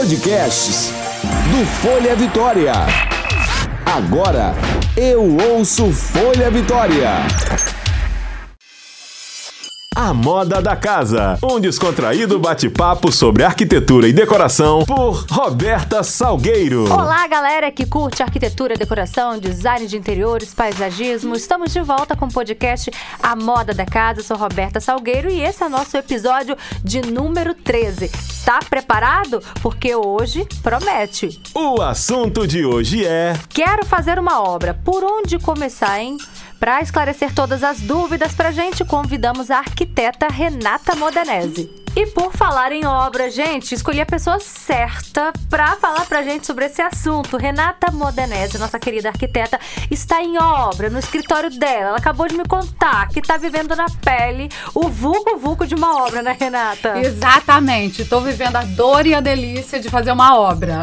Podcasts do Folha Vitória. Agora eu ouço Folha Vitória. A Moda da Casa, um descontraído bate-papo sobre arquitetura e decoração por Roberta Salgueiro. Olá, galera que curte arquitetura, decoração, design de interiores, paisagismo. Estamos de volta com o podcast A Moda da Casa. Eu sou Roberta Salgueiro e esse é o nosso episódio de número 13. Tá preparado? Porque hoje promete. O assunto de hoje é. Quero fazer uma obra. Por onde começar, hein? Para esclarecer todas as dúvidas pra gente, convidamos a arquiteta Renata Modenese. E por falar em obra, gente, escolhi a pessoa certa para falar pra gente sobre esse assunto. Renata Modenese, nossa querida arquiteta, está em obra no escritório dela. Ela acabou de me contar que tá vivendo na pele o vulco vulco de uma obra, né, Renata? Exatamente. Tô vivendo a dor e a delícia de fazer uma obra.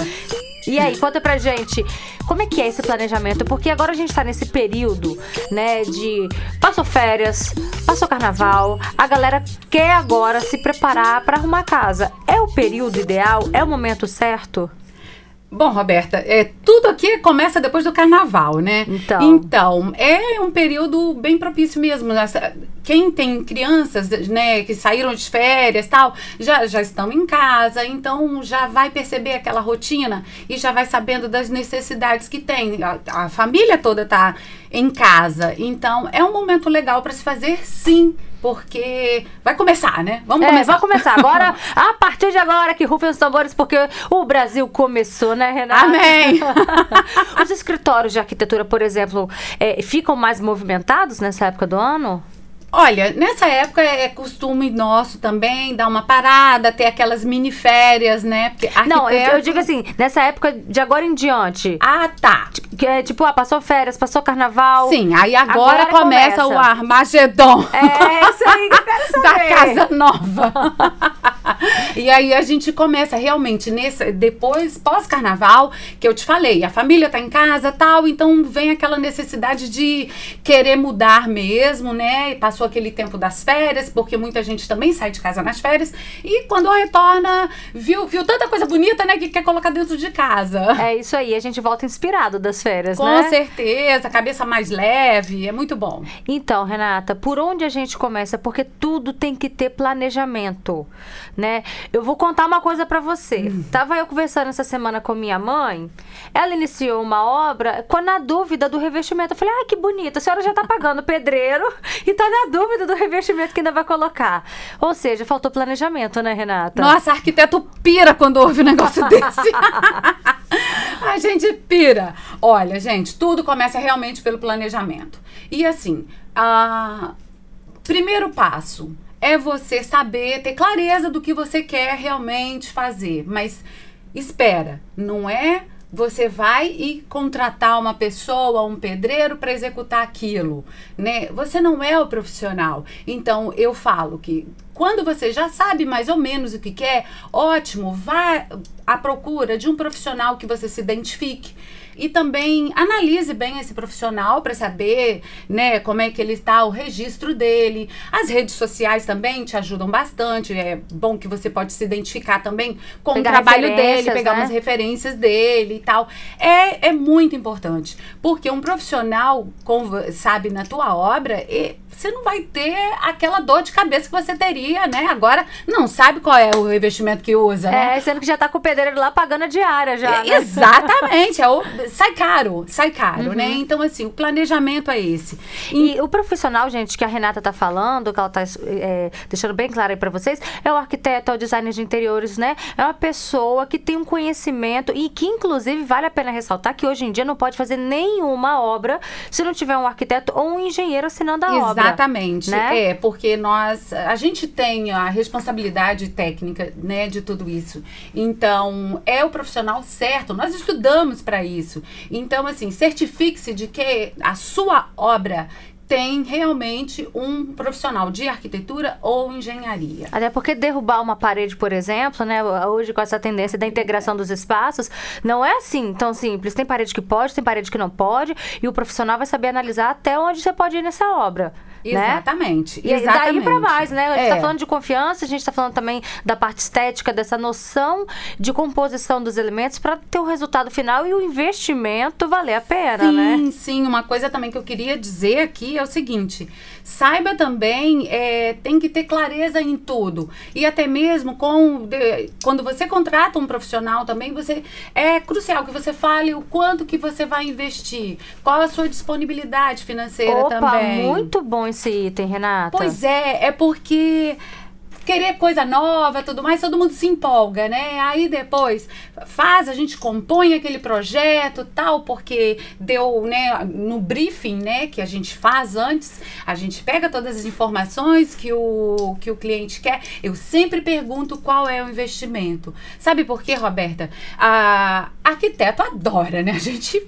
E aí, conta pra gente, como é que é esse planejamento? Porque agora a gente tá nesse período, né, de passou férias, passou carnaval, a galera quer agora se preparar para arrumar casa. É o período ideal? É o momento certo? Bom, Roberta, é, tudo aqui começa depois do carnaval, né? Então. Então, é um período bem propício mesmo. Nessa, quem tem crianças, né, que saíram de férias tal, já, já estão em casa, então já vai perceber aquela rotina e já vai sabendo das necessidades que tem. A, a família toda tá em casa. Então, é um momento legal para se fazer, sim porque vai começar, né? Vamos é, começar. Vai começar agora, a partir de agora que rufem os tambores, porque o Brasil começou, né, Renata? Amém! os escritórios de arquitetura, por exemplo, é, ficam mais movimentados nessa época do ano? Olha, nessa época é costume nosso também dar uma parada, ter aquelas mini férias, né? Porque arquiteto... Não, eu, eu, digo assim, nessa época de agora em diante. Ah, tá. Que é tipo, ah, passou férias, passou carnaval. Sim, aí agora, agora começa, começa, o Armagedon. É, isso aí que eu quero saber. da Casa Nova. e aí a gente começa realmente nesse depois pós-carnaval, que eu te falei, a família tá em casa, tal, então vem aquela necessidade de querer mudar mesmo, né? E passou aquele tempo das férias, porque muita gente também sai de casa nas férias e quando retorna, viu, viu tanta coisa bonita, né, que quer colocar dentro de casa. É isso aí, a gente volta inspirado das férias, Com né? Com certeza, cabeça mais leve, é muito bom. Então, Renata, por onde a gente começa? Porque tudo tem que ter planejamento, né? Eu vou contar uma coisa para você. Hum. Tava eu conversando essa semana com minha mãe, ela iniciou uma obra, com na dúvida do revestimento, eu falei: "Ah, que bonita, a senhora já tá pagando pedreiro e tá na dúvida do revestimento que ainda vai colocar. Ou seja, faltou planejamento, né, Renata? Nossa, arquiteto pira quando ouve um negócio desse. a gente pira. Olha, gente, tudo começa realmente pelo planejamento. E assim, a... primeiro passo é você saber, ter clareza do que você quer realmente fazer. Mas espera, não é você vai e contratar uma pessoa, um pedreiro para executar aquilo, né? Você não é o profissional. Então eu falo que quando você já sabe mais ou menos o que quer, ótimo, vá à procura de um profissional que você se identifique e também analise bem esse profissional para saber, né, como é que ele está, o registro dele. As redes sociais também te ajudam bastante. É bom que você pode se identificar também com pegar o trabalho dele, pegar né? umas referências dele e tal. É, é muito importante, porque um profissional com, sabe na tua obra, e, você não vai ter aquela dor de cabeça que você teria, né? Agora não sabe qual é o revestimento que usa, né? É, sendo que já tá com o pedreiro lá pagando a diária já. É, né? Exatamente. É o, sai caro, sai caro, né? uhum. né? Então, assim, o planejamento é esse. E, e, o profissional, gente, que a Renata tá falando, que ela tá é, deixando bem claro aí pra vocês, é o arquiteto, é o designer de interiores, né? É uma pessoa que tem um conhecimento e que, inclusive, vale a pena ressaltar que hoje em dia não pode fazer nenhuma obra se não tiver um arquiteto ou um engenheiro assinando a Exatamente. obra. Exatamente. Né? É, porque nós, a gente tem a responsabilidade técnica, né, de tudo isso. Então, é o profissional certo. Nós estudamos para isso. Então, assim, certifique-se de que a sua obra tem realmente um profissional de arquitetura ou engenharia. Até porque derrubar uma parede, por exemplo, né, hoje com essa tendência da integração dos espaços, não é assim tão simples. Tem parede que pode, tem parede que não pode, e o profissional vai saber analisar até onde você pode ir nessa obra. Exatamente. E aí- exatamente. daí pra mais, né? A gente É. tá falando de confiança, a gente tá falando também da parte estética, dessa noção de composição dos elementos para ter o resultado final e o investimento valer a pena, né? Sim, sim. Uma coisa também que eu queria dizer aqui é o seguinte: saiba também, é, tem que ter clareza em tudo. E até mesmo com de- quando você contrata um profissional também, você é crucial que você fale o quanto que você vai investir, qual a sua disponibilidade financeira Opa, também. muito bom esse item, Renata. Pois é, é porque querer coisa nova, tudo mais, todo mundo se empolga, né? Aí depois faz, a gente compõe aquele projeto, tal, porque deu, né, no briefing, né, que a gente faz antes, a gente pega todas as informações que o que o cliente quer. Eu sempre pergunto qual é o investimento. Sabe por quê, Roberta? A arquiteto adora, né? A gente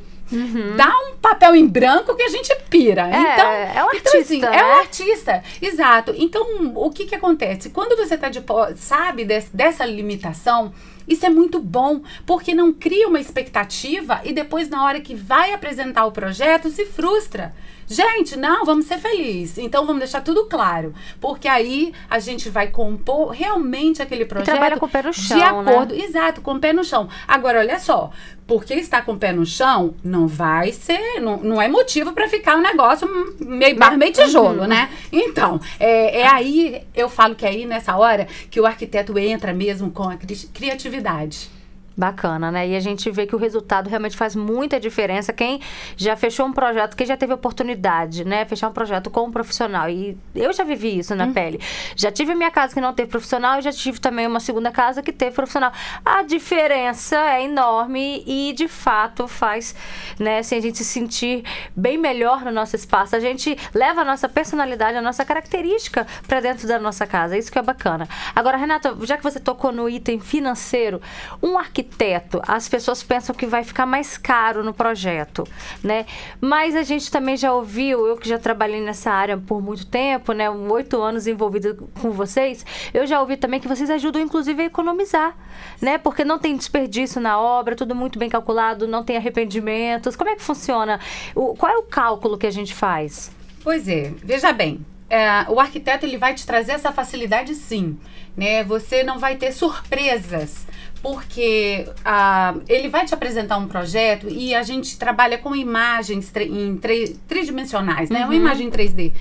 Dá um papel em branco que a gente pira. Uhum. É, então, é um então, artista, assim, né? É um artista, exato. Então, o que que acontece? Quando você tá de sabe des- dessa limitação, isso é muito bom, porque não cria uma expectativa e depois, na hora que vai apresentar o projeto, se frustra. Gente, não, vamos ser felizes. Então, vamos deixar tudo claro. Porque aí a gente vai compor realmente aquele projeto. trabalha com o pé no chão, De né? acordo, exato, com o pé no chão. Agora, olha só, porque está com o pé no chão, não vai ser, não, não é motivo para ficar um negócio meio barro, meio tijolo, né? Então, é, é aí, eu falo que é aí nessa hora que o arquiteto entra mesmo com a cri- criatividade. Bacana, né? E a gente vê que o resultado realmente faz muita diferença. Quem já fechou um projeto, quem já teve oportunidade, né? Fechar um projeto com um profissional. E eu já vivi isso na pele. Já tive minha casa que não teve profissional e já tive também uma segunda casa que teve profissional. A diferença é enorme e, de fato, faz, né? Assim, a gente se sentir bem melhor no nosso espaço. A gente leva a nossa personalidade, a nossa característica para dentro da nossa casa. Isso que é bacana. Agora, Renata, já que você tocou no item financeiro, um arquiteto, as pessoas pensam que vai ficar mais caro no projeto, né? Mas a gente também já ouviu, eu que já trabalhei nessa área por muito tempo, né? Oito anos envolvida com vocês, eu já ouvi também que vocês ajudam, inclusive, a economizar, né? Porque não tem desperdício na obra, tudo muito bem calculado, não tem arrependimentos. Como é que funciona? O, qual é o cálculo que a gente faz? Pois é, veja bem, é, o arquiteto ele vai te trazer essa facilidade sim, né? Você não vai ter surpresas, porque ah, ele vai te apresentar um projeto e a gente trabalha com imagens em tridimensionais, né? Uma imagem em 3D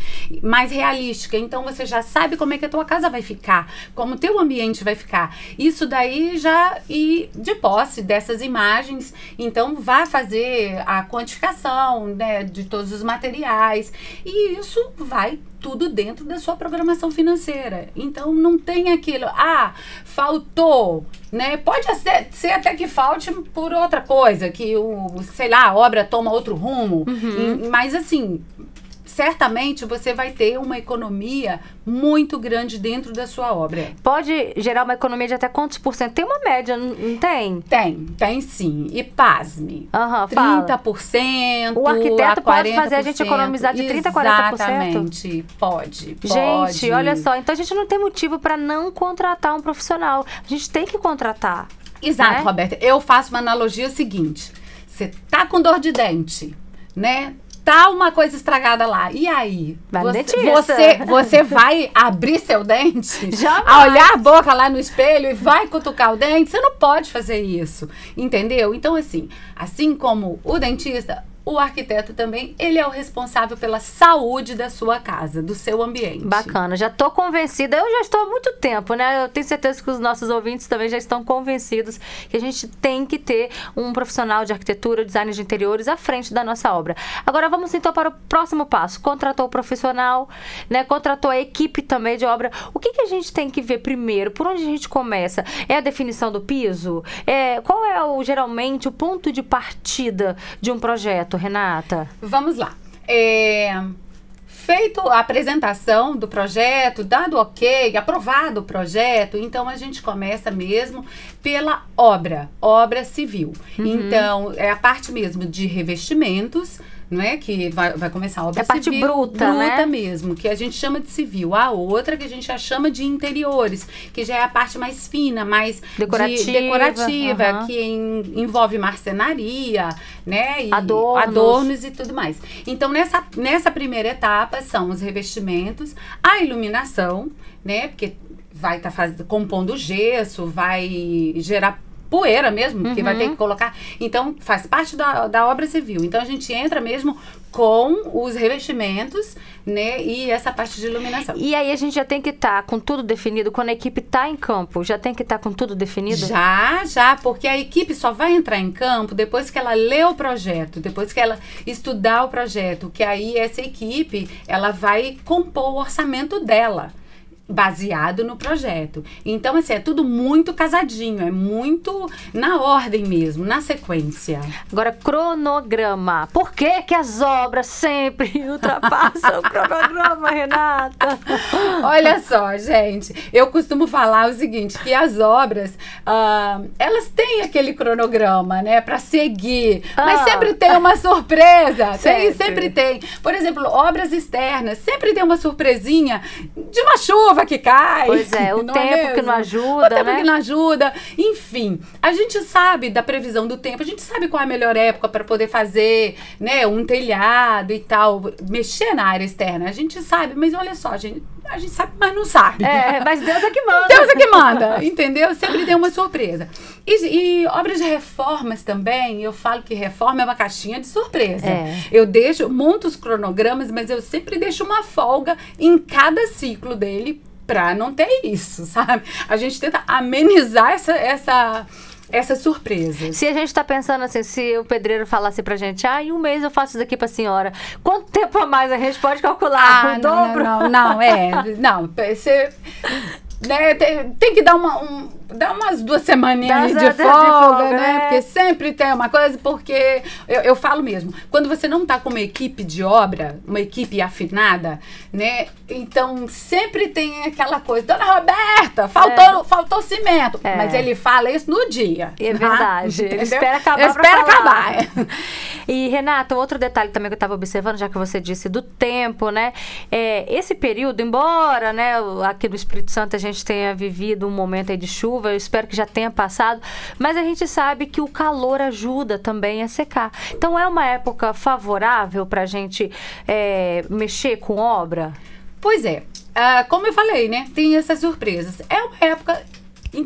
mais realística. Então você já sabe como é que a tua casa vai ficar, como o teu ambiente vai ficar. Isso daí já e de posse dessas imagens, então vai fazer a quantificação, né, de todos os materiais e isso vai tudo dentro da sua programação financeira. Então não tem aquilo, ah, faltou, né? Pode ser, ser até que falte por outra coisa, que o, sei lá, a obra toma outro rumo, E- mas assim, certamente você vai ter uma economia muito grande dentro da sua obra. Pode gerar uma economia de até quantos por cento? Tem uma média, não tem? Tem, tem sim. E pasme. Fala. 30%. O arquiteto pode fazer a gente 40%. economizar de 30% a 40%? Exatamente. Pode, Gente, pode. olha só, então a gente não tem motivo para não contratar um profissional. A gente tem que contratar. Exato, né? Roberta. Eu faço uma analogia seguinte. Você tá com dor de dente, né? Tá uma coisa estragada lá. E aí? Vai você, você, você vai abrir seu dente? Jamais. A olhar a boca lá no espelho e vai cutucar o dente? Você não pode fazer isso. Entendeu? Então, assim, assim como o dentista, o arquiteto também, ele é o responsável pela saúde da sua casa, do seu ambiente. Bacana, já tô convencida. Eu já estou há muito tempo, né? Eu tenho certeza que os nossos ouvintes também já estão convencidos que a gente tem que ter um profissional de arquitetura, design de interiores à frente da nossa obra. Agora vamos então para o próximo passo. Contratou o profissional, né? Contratou a equipe também de obra. O que, que a gente tem que ver primeiro? Por onde a gente começa? É a definição do piso? É, qual é o, geralmente o ponto de partida de um projeto, Renata? Vamos lá. É, feito a apresentação do projeto, dado ok, aprovado o projeto, então a gente começa mesmo pela obra, obra civil. Então, é a parte mesmo de revestimentos, não é? Que vai, vai começar a obra É a parte civil. bruta, bruta né? mesmo, que a gente chama de civil. A outra que a gente já chama de interiores, que já é a parte mais fina, mais de- Decorativa, decorativa aham. que en- envolve marcenaria, né? E Adornos. adornos e tudo mais. Então, nessa, nessa primeira etapa são os revestimentos, a iluminação, né? Porque vai estar compondo gesso, vai gerar poeira mesmo, porque vai Uhum. ter que colocar. Então, faz parte da, da obra civil. Então, a gente entra mesmo com os revestimentos, né? E essa parte de iluminação. E aí a gente já tem que estar com tudo definido. Quando a equipe tá em campo, já tem que estar com tudo definido? Já, já, porque a equipe só vai entrar em campo depois que ela lê o projeto, depois que ela estudar o projeto, que aí essa equipe, ela vai compor o orçamento dela. Baseado no projeto. Então, assim, é tudo muito casadinho, é muito na ordem mesmo, na sequência. Agora, cronograma. Por que, que as obras sempre ultrapassam o cronograma, Renata? Olha só, gente, eu costumo falar o seguinte, que as obras, ah, elas têm aquele cronograma, né, para seguir, mas Ah. sempre tem uma surpresa, Sempre. tem, sempre tem. Por exemplo, obras externas, sempre tem uma surpresinha de uma chuva que cai. Pois é, o não tempo que mesmo? não ajuda, O tempo né? que não ajuda. Enfim, a gente sabe da previsão do tempo, a gente sabe qual é a melhor época para poder fazer, né, um telhado e tal, mexer na área externa. A gente sabe, mas olha só, gente, a gente sabe, mas não sabe. É, mas Deus é que manda. Deus é que manda, entendeu? Sempre tem uma surpresa. E, e obras de reformas também, eu falo que reforma é uma caixinha de surpresa. É. Eu deixo, monto os cronogramas, mas eu sempre deixo uma folga em cada ciclo dele pra não ter isso, sabe? A gente tenta amenizar essa, essa, essa surpresa. Se a gente tá pensando assim, se o pedreiro falasse pra gente, ah, em um mês eu faço isso daqui pra senhora, quanto tempo a mais a gente pode calcular? o Ah, não, dobro? não, não, não, é. Não, você. Né, tem, tem que dar, uma, um, dar umas duas semaninhas Dá- dá- de dá de folga, folga, né? né? Porque sempre tem uma coisa, porque eu, eu falo mesmo, quando você não tá com uma equipe de obra, uma equipe afinada, né? Então sempre tem aquela coisa, Dona Roberta, faltou, faltou cimento. É. Mas ele fala isso no dia. É né? verdade. Ele espera acabar Ele espera acabar. E, Renata, outro detalhe também que eu estava observando, já que você disse do tempo, né? É, esse período, embora, né, aqui no Espírito Santo a gente tenha vivido um momento aí de chuva, eu espero que já tenha passado, mas a gente sabe que o calor ajuda também a secar. Então é uma época favorável para a gente é, mexer com obra? Pois é, ah, como eu falei, né? Tem essas surpresas. É uma época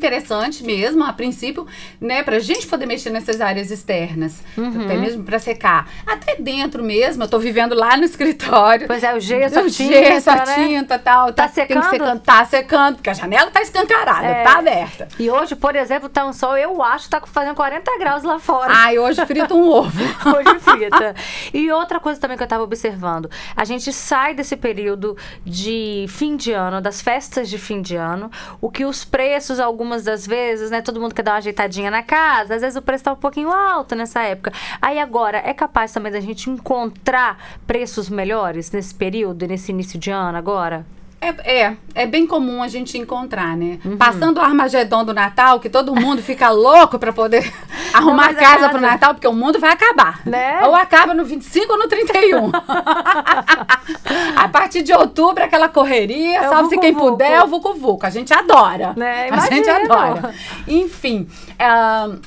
interessante mesmo, a princípio, né? Pra gente poder mexer nessas áreas externas, Uhum. até mesmo pra secar. Até dentro mesmo, eu tô vivendo lá no escritório. Pois é, o gesso, a o tinta, gesso, a né? tinta tal. Tá tem que secando? secar- tá secando, porque a janela tá escancarada, É. tá aberta. E hoje, por exemplo, tá um sol, eu acho tá fazendo 40 graus lá fora. Ai, hoje frita um ovo. Hoje frita. E outra coisa também que eu estava observando, a gente sai desse período de fim de ano, das festas de fim de ano, o que os preços, algumas das vezes, né, todo mundo quer dar uma ajeitadinha na casa, às vezes o preço tá um pouquinho alto nessa época. Aí agora, é capaz também da gente encontrar preços melhores nesse período, nesse início de ano agora? É, é, é bem comum a gente encontrar, né? Uhum. Passando o Armagedon do Natal, que todo mundo fica louco pra poder arrumar a casa casa- pro Natal, porque o mundo vai acabar. Né? Ou acaba no 25 ou no 31. a partir de outubro, aquela correria, É salve-se quem puder, é o Vucu Vucu. A gente adora. Né? A gente adora. Enfim. ahn,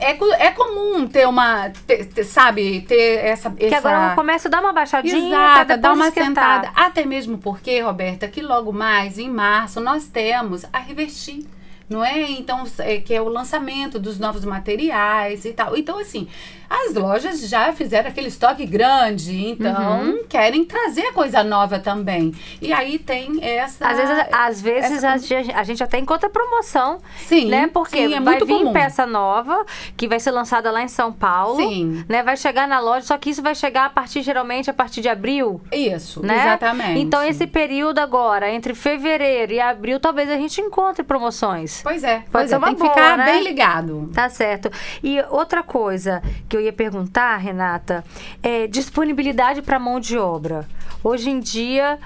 é, é comum ter uma, ter- ter, sabe, ter essa, Que essa... agora começa a dar uma baixadinha Exato, depois dá uma esquentar. sentada. Até mesmo porque, Roberta, que logo mais, em março, nós temos a Revestir. Não é? Então, é, que é o lançamento dos novos materiais e tal. Então, assim, as lojas já fizeram aquele estoque grande, então Uhum. querem trazer coisa nova também. E aí tem essa. Às vezes, às vezes essa- a, gente, a gente até encontra promoção, Sim, né? Porque sim, é vai vir comum. peça nova, que vai ser lançada lá em São Paulo. Sim. Né? Vai chegar na loja, só que isso vai chegar a partir, geralmente, a partir de abril. Isso, Né? exatamente. Então, esse período agora, entre fevereiro e abril, talvez a gente encontre promoções. Pois é, Pode pois ser é, uma tem que boa, ficar né? bem ligado. Tá certo. E outra coisa que eu ia perguntar, Renata, é disponibilidade para mão de obra. Hoje em dia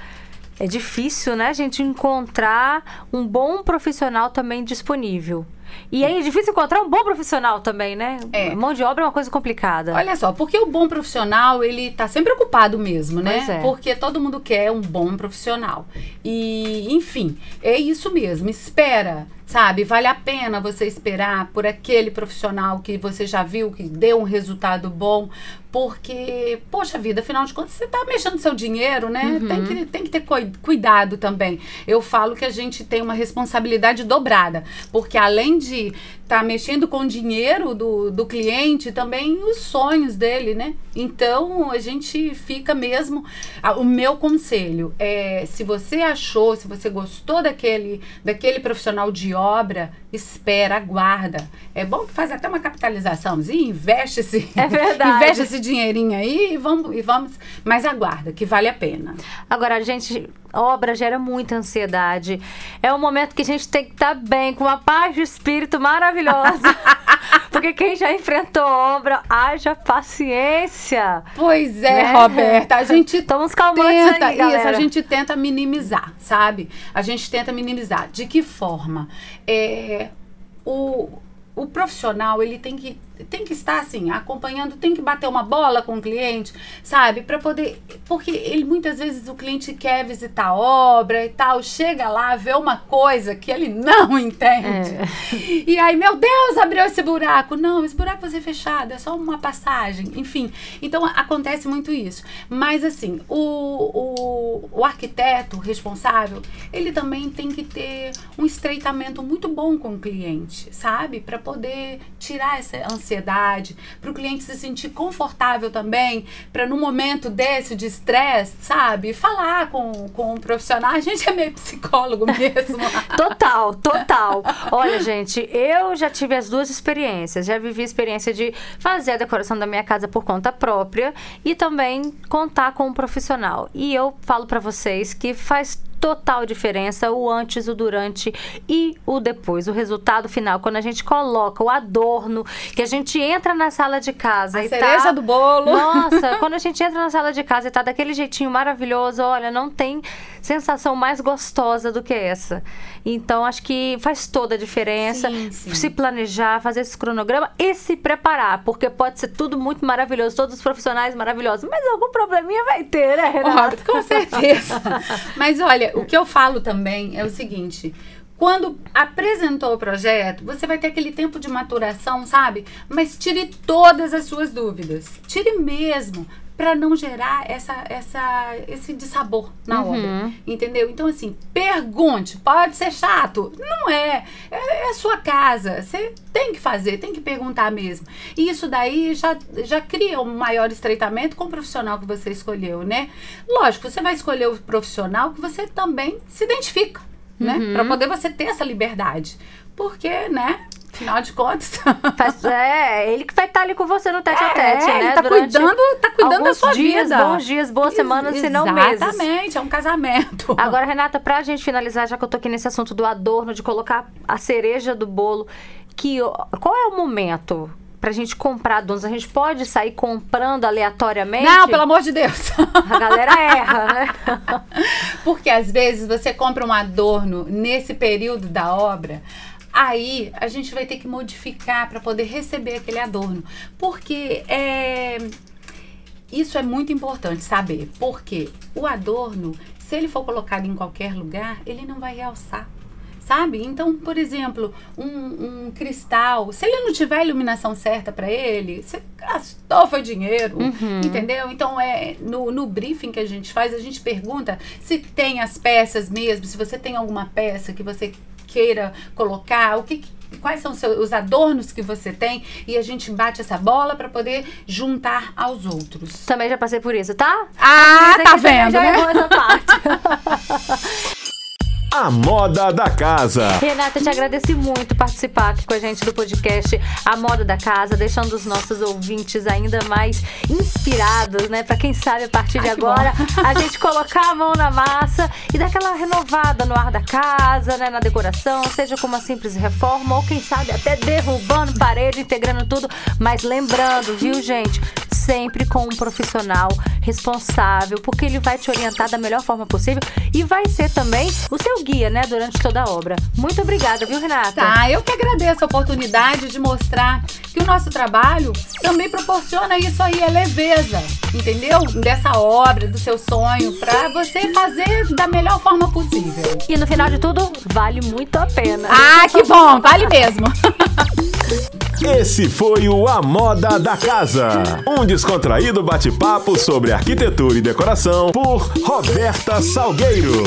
é difícil, né, gente encontrar um bom profissional também disponível. E aí é difícil encontrar um bom profissional também, né? É. Mão de obra é uma coisa complicada. Olha só, porque o bom profissional, ele tá sempre ocupado mesmo, né? Pois é. Porque todo mundo quer um bom profissional. E, enfim, é isso mesmo. Espera, sabe? Vale a pena você esperar por aquele profissional que você já viu que deu um resultado bom. Porque, poxa vida, afinal de contas, você tá mexendo seu dinheiro, né? Tem, que, tem que ter cuidado também. Eu falo que a gente tem uma responsabilidade dobrada. Porque além de estar mexendo com o dinheiro do, do cliente, também os sonhos dele, né? Então a gente fica mesmo. O meu conselho é: se você achou, se você gostou daquele, daquele profissional de obra, espera, aguarda. É bom que faz até uma capitalizaçãozinha, investe esse, É verdade. investe esse dinheirinho aí e vamos, e vamos. Mas aguarda, que vale a pena. Agora, a gente, obra gera muita ansiedade. É um momento que a gente tem que estar bem, com uma paz de espírito maravilhosa. Porque quem já enfrentou obra, haja paciência. Pois é, Né? Roberta. A gente Toma uns calmantes tenta, aí, galera. isso, a gente tenta minimizar, sabe? A gente tenta minimizar. De que forma? É, o, o profissional, ele tem que, tem que estar assim, acompanhando, tem que bater uma bola com o cliente, sabe? Para poder. Porque ele muitas vezes o cliente quer visitar a obra e tal, chega lá, vê uma coisa que ele não entende. É. E aí, meu Deus, abriu esse buraco. Não, esse buraco vai ser fechado, é só uma passagem. Enfim, então acontece muito isso. Mas assim, o, o, o arquiteto responsável, ele também tem que ter um estreitamento muito bom com o cliente, sabe? Para poder tirar essa ansiedade, para o cliente se sentir confortável também, para no momento desse de estresse, sabe? Falar com, com o profissional. A gente é meio psicólogo mesmo. Total, total. Olha, gente, eu já tive as duas experiências. Já vivi a experiência de fazer a decoração da minha casa por conta própria e também contar com um profissional. E eu falo pra vocês que faz total diferença o antes, o durante e o depois. O resultado final, quando a gente coloca o adorno, que a gente entra na sala de casa A e cereja tá... do bolo. Nossa, quando a gente entra na sala de casa e tá daquele jeitinho maravilhoso, olha, não tem sensação mais gostosa do que essa. Então, acho que faz toda a diferença Sim, sim. se planejar, fazer esse cronograma e se preparar, porque pode ser tudo muito maravilhoso, todos os profissionais maravilhosos, mas algum probleminha vai ter, né, Renata? Com certeza. Mas olha, o que eu falo também é o seguinte. Quando apresentou o projeto, você vai ter aquele tempo de maturação, sabe? Mas tire todas as suas dúvidas. Tire mesmo para não gerar essa, essa, esse dissabor na obra, entendeu? Então assim, pergunte. Pode ser chato, não é? É, é a sua casa. Você tem que fazer, tem que perguntar mesmo. E isso daí já, já cria um maior estreitamento com o profissional que você escolheu, né? Lógico, você vai escolher o profissional que você também se identifica, né? Para poder você ter essa liberdade. Porque, né? Afinal de contas. Faz- é, ele que vai estar ali com você no tete a tete, É, né? ele tá Durante cuidando, tá cuidando da sua dias, vida. bons dias, boas semanas, se não meses. Exatamente, é um casamento. Agora, Renata, pra gente finalizar, já que eu tô aqui nesse assunto do adorno, de colocar a cereja do bolo, que qual é o momento pra gente comprar adornos? A gente pode sair comprando aleatoriamente? Não, pelo amor de Deus. A galera erra, né? Porque às vezes você compra um adorno nesse período da obra, aí a gente vai ter que modificar para poder receber aquele adorno. Porque é, isso é muito importante saber. Porque o adorno, se ele for colocado em qualquer lugar, ele não vai realçar. Sabe? Então, por exemplo, um, um cristal, se ele não tiver a iluminação certa para ele, você gastou foi dinheiro, entendeu? Então, é no, no briefing que a gente faz, a gente pergunta se tem as peças mesmo, se você tem alguma peça que você queira colocar, o que, que- quais são os seus- os adornos que você tem e a gente bate essa bola para poder juntar aos outros. Também já passei por isso, tá? Ah, tá vendo, já né? essa parte. A moda da casa. Renata, eu te agradeci muito participar aqui com a gente do podcast A Moda da Casa, deixando os nossos ouvintes ainda mais inspirados, né? Pra quem sabe, a partir de Ai, que agora, a gente colocar a mão na massa e dar aquela renovada no ar da casa, né? Na decoração, seja com uma simples reforma ou quem sabe até derrubando parede, integrando tudo. Mas lembrando, viu, gente? Sempre com um profissional responsável, porque ele vai te orientar da melhor forma possível e vai ser também o seu guia, né, durante toda a obra. Muito obrigada, viu, Renata? Tá, eu que agradeço a oportunidade de mostrar que o nosso trabalho também proporciona isso aí, é leveza, entendeu? Dessa obra, do seu sonho, para você fazer da melhor forma possível. E no final de tudo, vale muito a pena. Ah, que bom, vale mesmo. Esse foi o A Moda da Casa. Um descontraído bate-papo sobre arquitetura e decoração por Roberta Salgueiro.